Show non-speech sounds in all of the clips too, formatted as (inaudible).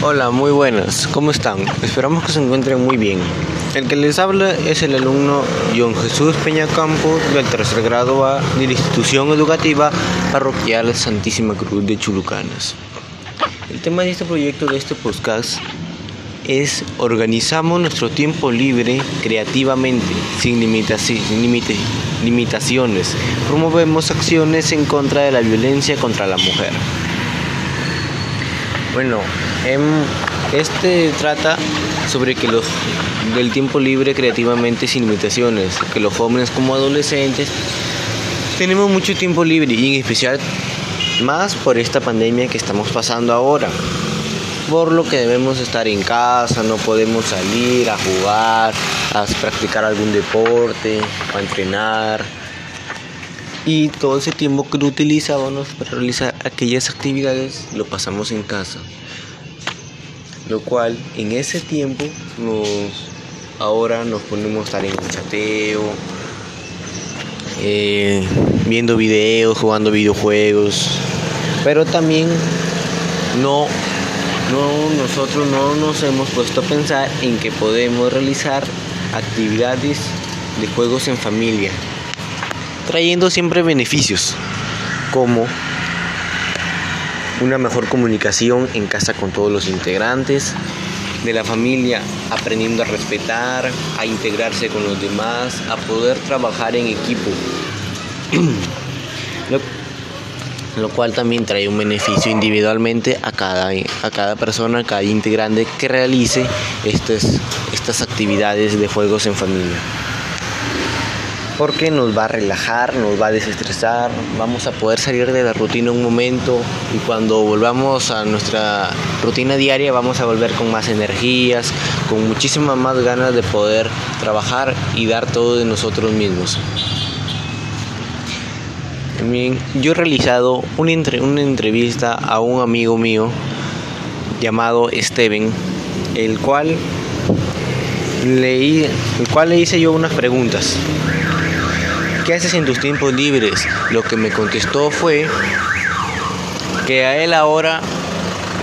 Hola, muy buenas, ¿cómo están? Esperamos que se encuentren muy bien. El que les habla es el alumno John Jesús Peñacampo del tercer grado A de la institución educativa parroquial Santísima Cruz de Chulucanas. El tema de este proyecto de este podcast es organizamos nuestro tiempo libre creativamente, sin, limitaciones. Promovemos acciones en contra de la violencia contra la mujer. Bueno, em, este trata sobre que los del tiempo libre creativamente sin limitaciones, que los jóvenes como adolescentes tenemos mucho tiempo libre y en especial más por esta pandemia que estamos pasando ahora por lo que debemos estar en casa, no podemos salir a jugar, a practicar algún deporte, a entrenar. Y todo ese tiempo que utilizábamos para realizar aquellas actividades lo pasamos en casa. Lo cual en ese tiempo ahora nos ponemos a estar en chateo, eh, viendo videos, jugando videojuegos, pero también no no, nosotros no nos hemos puesto a pensar en que podemos realizar actividades de juegos en familia, trayendo siempre beneficios, como una mejor comunicación en casa con todos los integrantes de la familia, aprendiendo a respetar, a integrarse con los demás, a poder trabajar en equipo. (clears throat) lo cual también trae un beneficio individualmente a cada, a cada persona, a cada integrante que realice estas, estas actividades de juegos en familia. Porque nos va a relajar, nos va a desestresar, vamos a poder salir de la rutina un momento y cuando volvamos a nuestra rutina diaria vamos a volver con más energías, con muchísimas más ganas de poder trabajar y dar todo de nosotros mismos. También yo he realizado una, entrevista a un amigo mío llamado Steven, el cual, leí, el cual le hice yo unas preguntas. ¿Qué haces en tus tiempos libres? Lo que me contestó fue que a él ahora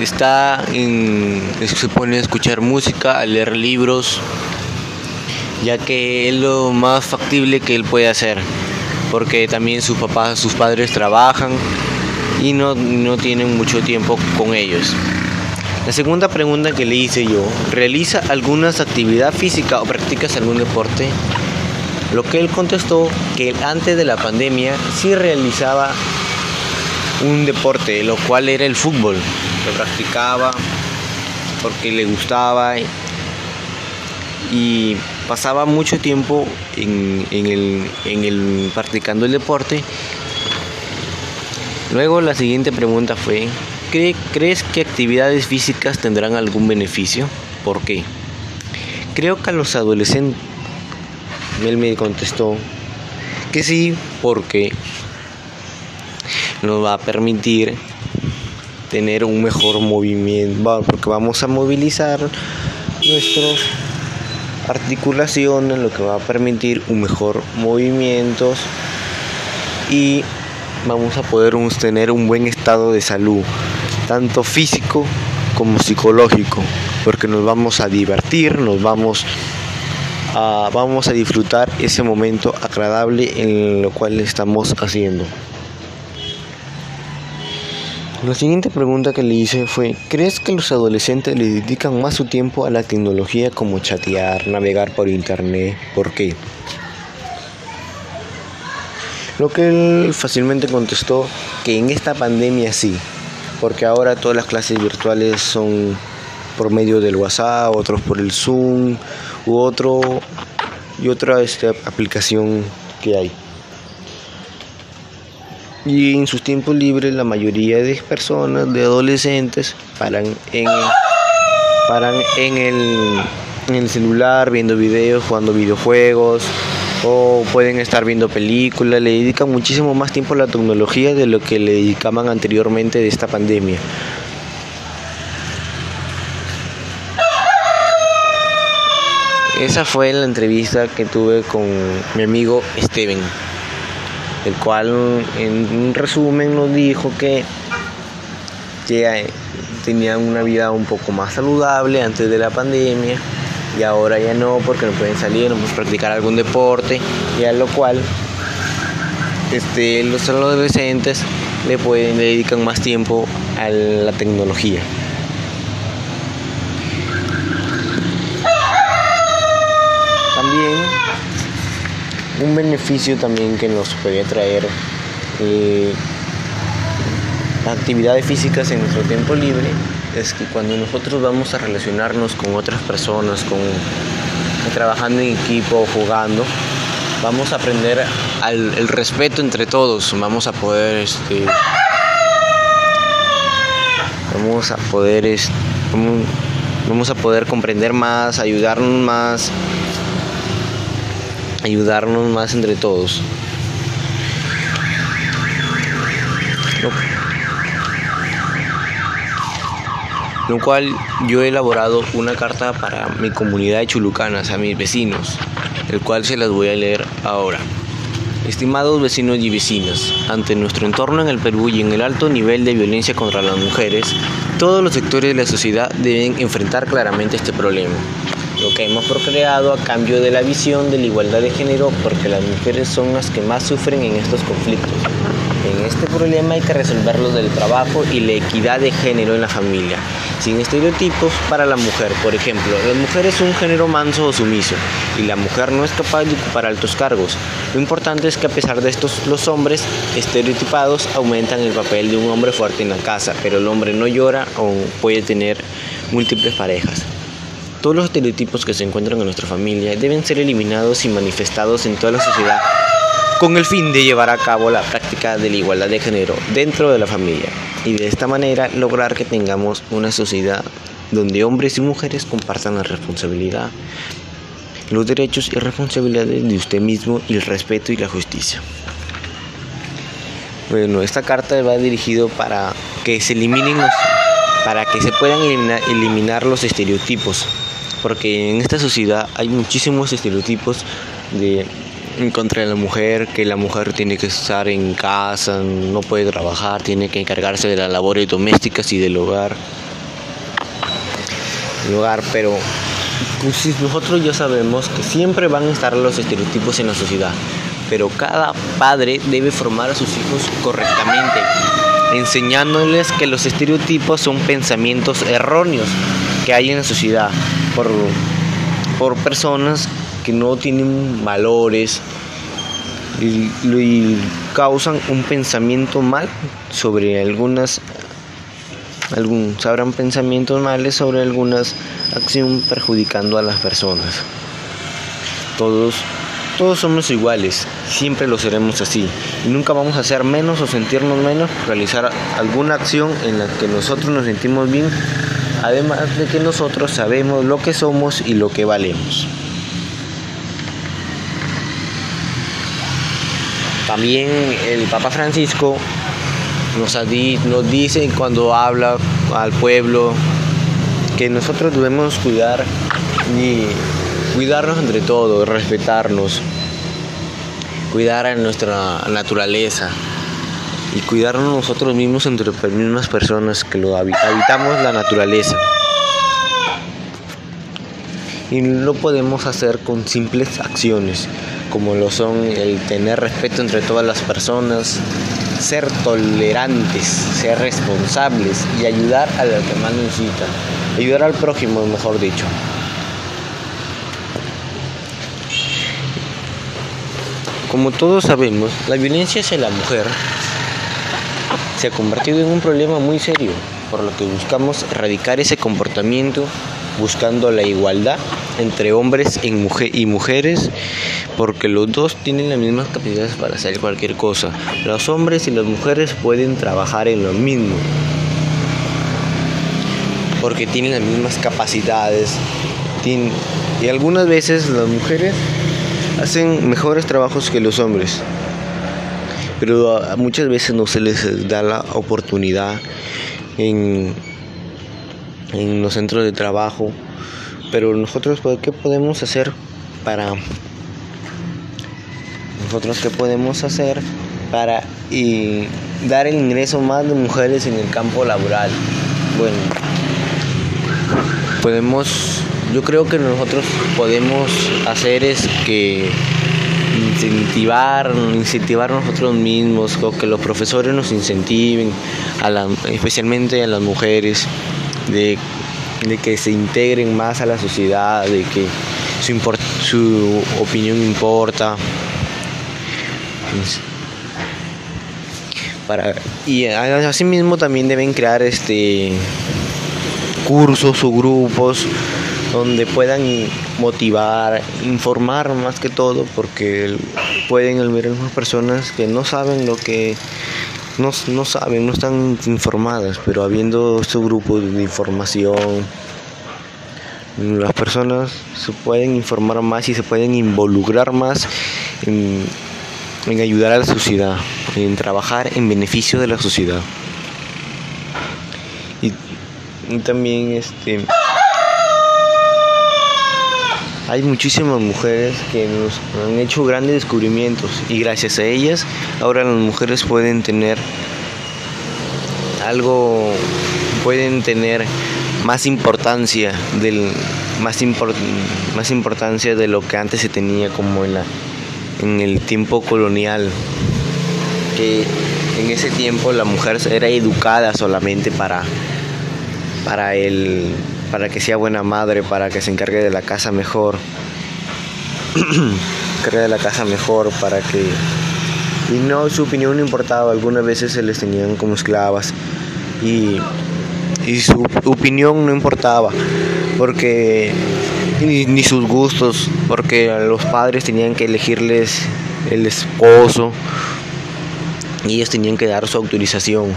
está en, se pone a escuchar música, a leer libros, ya que es lo más factible que él puede hacer porque también sus papás, sus padres trabajan y no, no tienen mucho tiempo con ellos. La segunda pregunta que le hice yo, ¿realiza alguna actividad física o practicas algún deporte? Lo que él contestó que antes de la pandemia sí realizaba un deporte, lo cual era el fútbol. Lo practicaba porque le gustaba y pasaba mucho tiempo en, el, practicando el deporte. Luego la siguiente pregunta fue, ¿crees que actividades físicas tendrán algún beneficio? ¿Por qué? Creo que a los adolescentes, él me contestó que sí, porque nos va a permitir tener un mejor movimiento, porque vamos a movilizar nuestros articulaciones, lo que va a permitir un mejor movimiento y vamos a poder tener un buen estado de salud, tanto físico como psicológico, porque nos vamos a divertir, nos vamos a, vamos a disfrutar ese momento agradable en lo cual estamos haciendo. La siguiente pregunta que le hice fue, ¿crees que los adolescentes le dedican más su tiempo a la tecnología como chatear, navegar por internet? ¿Por qué? Lo que él fácilmente contestó que en esta pandemia sí, porque ahora todas las clases virtuales son por medio del WhatsApp, otros por el Zoom u otro y otra este, aplicación que hay. Y en sus tiempos libres la mayoría de personas, de adolescentes, paran en, paran en, el, en el celular viendo videos, jugando videojuegos o pueden estar viendo películas, le dedican muchísimo más tiempo a la tecnología de lo que le dedicaban anteriormente de esta pandemia. Esa fue la entrevista que tuve con mi amigo Steven el cual en un resumen nos dijo que que tenían una vida un poco más saludable antes de la pandemia y ahora ya no porque no pueden salir, no pueden practicar algún deporte y a lo cual este, los adolescentes le, pueden, le dedican más tiempo a la tecnología. También un beneficio también que nos puede traer eh, actividades físicas en nuestro tiempo libre es que cuando nosotros vamos a relacionarnos con otras personas, con trabajando en equipo, jugando, vamos a aprender el respeto entre todos, vamos a poder este, vamos a poder vamos a poder comprender más, ayudarnos más, ayudarnos más entre todos lo cual yo he elaborado una carta para mi comunidad de chulucanas, a mis vecinos, el cual se las voy a leer ahora. Estimados vecinos y vecinas, ante nuestro entorno en el Perú y en el alto nivel de violencia contra las mujeres, todos los sectores de la sociedad deben enfrentar claramente este problema lo que hemos procreado a cambio de la visión de la igualdad de género porque las mujeres son las que más sufren en estos conflictos. En este problema hay que resolverlo del trabajo y la equidad de género en la familia, sin estereotipos para la mujer. Por ejemplo, la mujer es un género manso o sumiso y la mujer no es capaz de ocupar altos cargos. Lo importante es que a pesar de estos, los hombres estereotipados aumentan el papel de un hombre fuerte en la casa, pero el hombre no llora o puede tener múltiples parejas. Todos los estereotipos que se encuentran en nuestra familia deben ser eliminados y manifestados en toda la sociedad con el fin de llevar a cabo la práctica de la igualdad de género dentro de la familia y de esta manera lograr que tengamos una sociedad donde hombres y mujeres compartan la responsabilidad, los derechos y responsabilidades de usted mismo el respeto y la justicia. Bueno, esta carta va dirigido para que se eliminen los, para que se puedan eliminar los estereotipos porque en esta sociedad hay muchísimos estereotipos de contra la mujer, que la mujer tiene que estar en casa, no puede trabajar, tiene que encargarse de las labores domésticas y del hogar. Hogar, pero pues, nosotros ya sabemos que siempre van a estar los estereotipos en la sociedad, pero cada padre debe formar a sus hijos correctamente, enseñándoles que los estereotipos son pensamientos erróneos que hay en la sociedad por, por personas que no tienen valores y, causan un pensamiento mal sobre algunas algún, sabrán pensamientos males sobre algunas acciones perjudicando a las personas. Todos, todos somos iguales, siempre lo seremos así. Y nunca vamos a ser menos o sentirnos menos realizar alguna acción en la que nosotros nos sentimos bien además de que nosotros sabemos lo que somos y lo que valemos. También el Papa Francisco nos, nos dice cuando habla al pueblo que nosotros debemos cuidar y cuidarnos entre todos, respetarnos, cuidar a nuestra naturaleza, y cuidarnos nosotros mismos entre las mismas personas que lo habitamos la naturaleza. Y lo podemos hacer con simples acciones, como lo son el tener respeto entre todas las personas, ser tolerantes, ser responsables y ayudar a los que más necesitan. Ayudar al prójimo, mejor dicho. Como todos sabemos, la violencia hacia la mujer se ha convertido en un problema muy serio, por lo que buscamos erradicar ese comportamiento buscando la igualdad entre hombres y mujeres, porque los dos tienen las mismas capacidades para hacer cualquier cosa. Los hombres y las mujeres pueden trabajar en lo mismo, porque tienen las mismas capacidades. Y algunas veces las mujeres hacen mejores trabajos que los hombres pero muchas veces no se les da la oportunidad en, en los centros de trabajo. Pero nosotros, pues, ¿qué podemos hacer para... Nosotros, ¿qué podemos hacer para y dar el ingreso más de mujeres en el campo laboral. Bueno, podemos, yo creo que nosotros podemos hacer es que incentivar, incentivar nosotros mismos, o que los profesores nos incentiven, especialmente a las mujeres, de, que se integren más a la sociedad, de que su, su opinión importa. Para, y asimismo también deben crear este cursos o grupos donde puedan motivar, informar más que todo, porque pueden haber algunas personas que no saben lo que no, no saben, no están informadas, pero habiendo estos grupos de información, las personas se pueden informar más y se pueden involucrar más en, ayudar a la sociedad, en trabajar en beneficio de la sociedad. Y también este hay muchísimas mujeres que nos han hecho grandes descubrimientos y gracias a ellas ahora las mujeres pueden tener algo, pueden tener más importancia del más, más importancia de lo que antes se tenía como en la en el tiempo colonial que en ese tiempo la mujer era educada solamente para para el para que sea buena madre, para que se encargue de la casa mejor, (clears throat) encargue de la casa mejor, para que... Y no, su opinión no importaba, algunas veces se les tenían como esclavas y, y su opinión no importaba, porque ni, ni sus gustos, porque los padres tenían que elegirles el esposo y ellos tenían que dar su autorización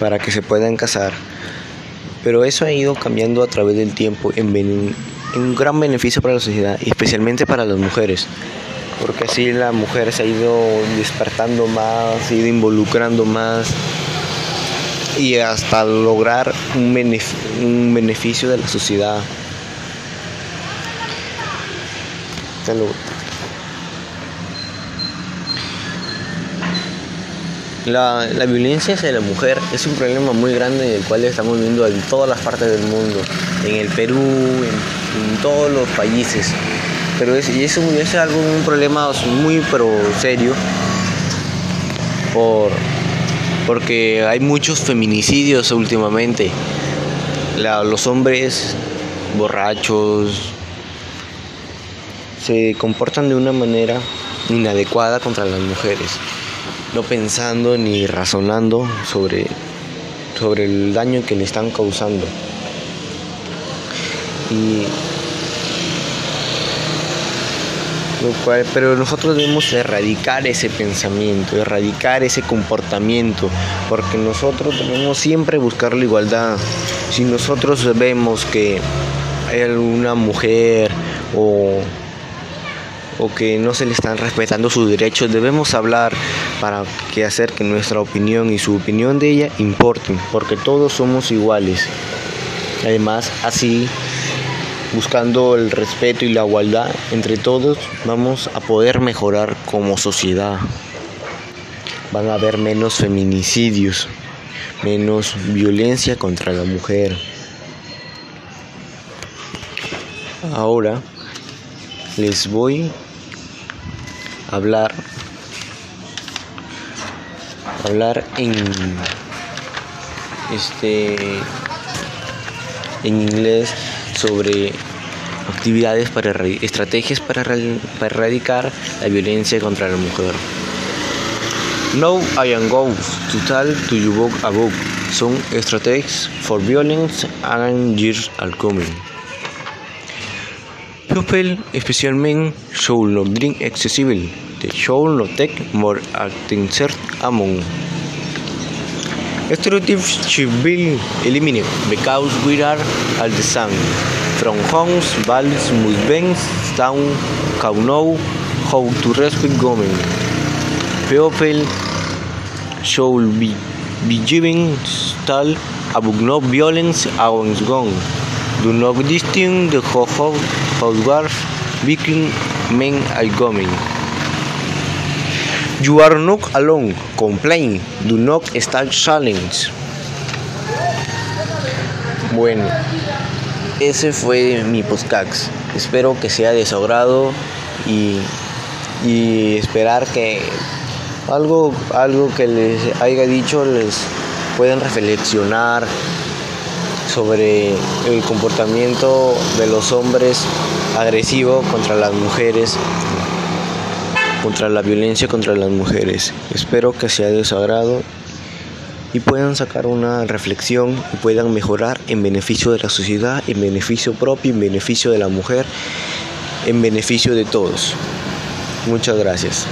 para que se puedan casar. Pero eso ha ido cambiando a través del tiempo en, un gran beneficio para la sociedad y especialmente para las mujeres. Porque así la mujer se ha ido despertando más, se ha ido involucrando más y hasta lograr un, beneficio de la sociedad. La, violencia hacia la mujer es un problema muy grande el cual estamos viendo en todas las partes del mundo, en el Perú, en, todos los países. Pero es, y es algo, un problema muy pero serio por, porque hay muchos feminicidios últimamente. los hombres borrachos se comportan de una manera inadecuada contra las mujeres no pensando ni razonando sobre, sobre el daño que le están causando. Y pero nosotros debemos erradicar ese pensamiento, erradicar ese comportamiento, porque nosotros debemos siempre buscar la igualdad. Si nosotros vemos que hay alguna mujer o o que no se le están respetando sus derechos, debemos hablar para que hacer que nuestra opinión y su opinión de ella importen, porque todos somos iguales. Además, así, buscando el respeto y la igualdad entre todos, vamos a poder mejorar como sociedad. Van a haber menos feminicidios, menos violencia contra la mujer. Ahora les voy a hablar hablar en este en inglés sobre actividades para estrategias para, para erradicar la violencia contra la mujer. Now I am going to tell to you about some strategies for violence and years are coming. People, especially should not drink excessively. They should not take more attention among. Stereotypes should be eliminated because we are all the same. From homes, values be down, can know how to respect women. People should be, be given style about no violence against women. Do not distinguish the housewives between men and women. You are not alone. Complain. Do not start challenge. Bueno, ese fue mi podcast. Espero que sea de su agrado y, y esperar que algo, algo que les haya dicho les pueden reflexionar sobre el comportamiento de los hombres agresivo contra las mujeres, contra la violencia contra las mujeres. Espero que sea de su agrado y puedan sacar una reflexión y puedan mejorar en beneficio de la sociedad, en beneficio propio, en beneficio de la mujer, en beneficio de todos. Muchas gracias.